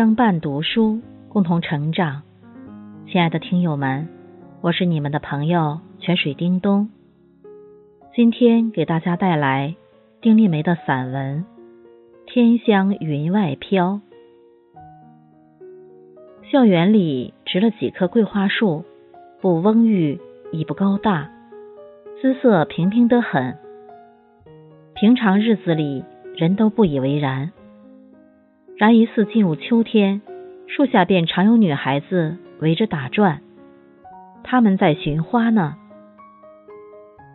相伴读书，共同成长。亲爱的听友们，我是你们的朋友泉水叮咚。今天给大家带来丁立梅的散文《天香云外飘》。校园里植了几棵桂花树，不蓊郁，亦不高大，姿色平平得很。平常日子里，人都不以为然。然一似进入秋天，树下便常有女孩子围着打转，他们在寻花呢。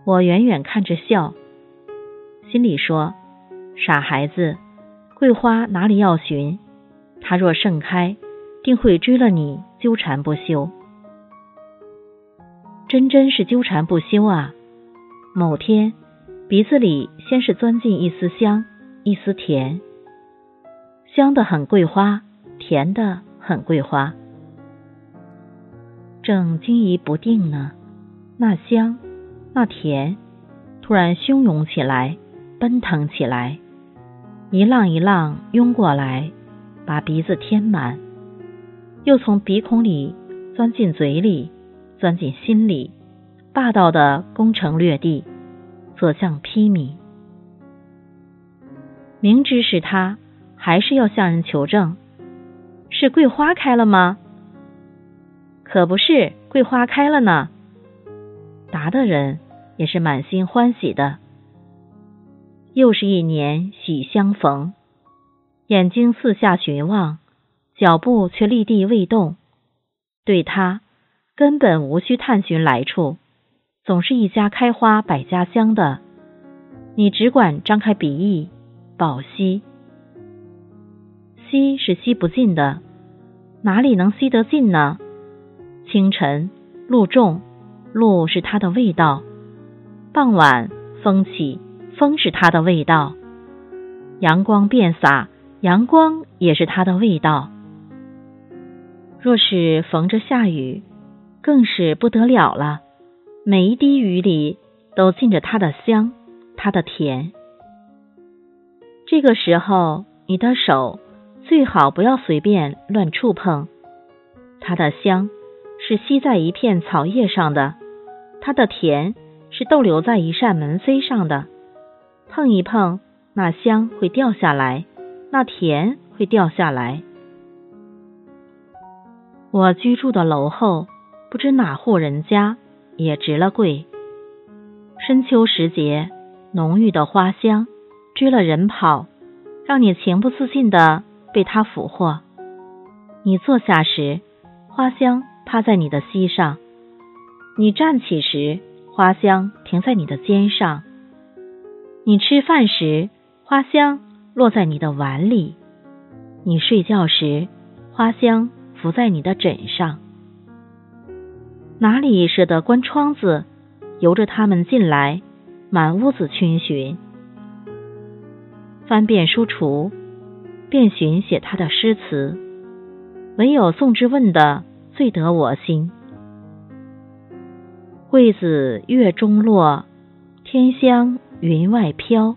我远远看着笑，心里说：“傻孩子，桂花哪里要寻？它若盛开，定会追了你纠缠不休。真真是纠缠不休啊！某天，鼻子里先是钻进一丝香，一丝甜。”香的很桂花，甜的很桂花。正惊疑不定呢，那香，那甜，突然汹涌起来，奔腾起来，一浪一浪涌过来，把鼻子填满，又从鼻孔里钻进嘴里，钻进心里，霸道的攻城略地，所向披靡。明知是他。还是要向人求证，是桂花开了吗？可不是，桂花开了呢。答的人也是满心欢喜的。又是一年喜相逢，眼睛四下寻望，脚步却立地未动。对他根本无需探寻来处，总是一家开花百家香的。你只管张开鼻翼，饱吸。吸是吸不尽的，哪里能吸得尽呢？清晨露重，露是它的味道；傍晚风起，风是它的味道；阳光遍洒，阳光也是它的味道。若是逢着下雨，更是不得了了。每一滴雨里都浸着它的香，它的甜。这个时候，你的手。最好不要随便乱触碰，它的香是吸在一片草叶上的，它的甜是逗留在一扇门扉上的。碰一碰，那香会掉下来，那甜会掉下来。我居住的楼后，不知哪户人家也植了桂。深秋时节，浓郁的花香追了人跑，让你情不自禁的。被他俘获。你坐下时，花香趴在你的膝上；你站起时，花香停在你的肩上；你吃饭时，花香落在你的碗里；你睡觉时，花香伏在你的枕上。哪里舍得关窗子，由着他们进来，满屋子逡巡，翻遍书橱。便寻写他的诗词，唯有宋之问的最得我心。桂子月中落，天香云外飘。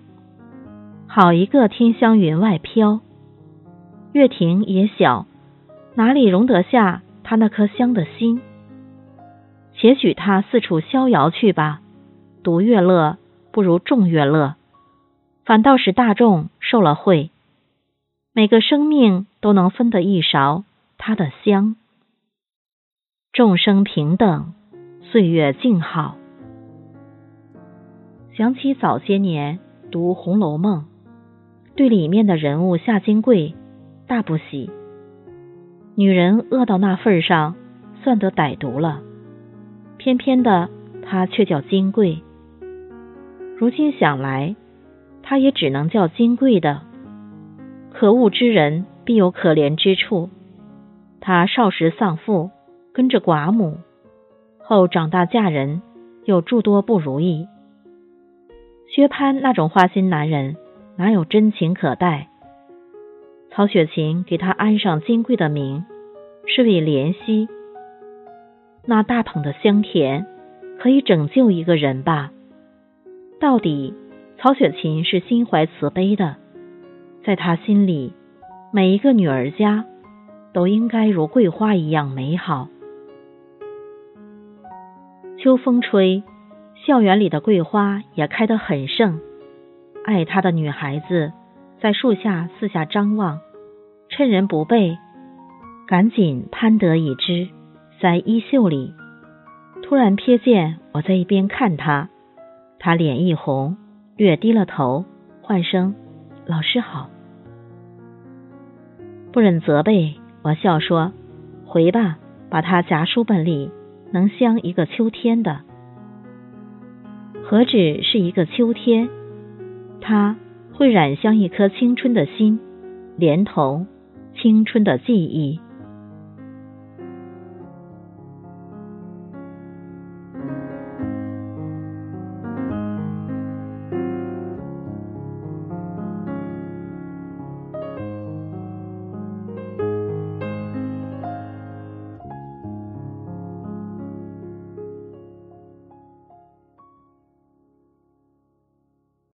好一个天香云外飘！月亭也小，哪里容得下他那颗香的心？且许他四处逍遥去吧，独乐乐不如众乐乐，反倒使大众受了贿。每个生命都能分得一勺它的香，众生平等，岁月静好。想起早些年读《红楼梦》，对里面的人物夏金桂大不喜。女人恶到那份上，算得歹毒了。偏偏的，她却叫金贵。如今想来，她也只能叫金贵的。可恶之人必有可怜之处。他少时丧父，跟着寡母，后长大嫁人，有诸多不如意。薛蟠那种花心男人，哪有真情可待？曹雪芹给他安上金贵的名，是为怜惜。那大捧的香甜，可以拯救一个人吧？到底，曹雪芹是心怀慈悲的。在他心里，每一个女儿家都应该如桂花一样美好。秋风吹，校园里的桂花也开得很盛。爱它的女孩子在树下四下张望，趁人不备，赶紧攀得一枝，塞衣袖里。突然瞥见我在一边看他，他脸一红，略低了头，唤声：“老师好。”不忍责备，我笑说：“回吧，把它夹书本里，能香一个秋天的。何止是一个秋天，它会染香一颗青春的心，连同青春的记忆。”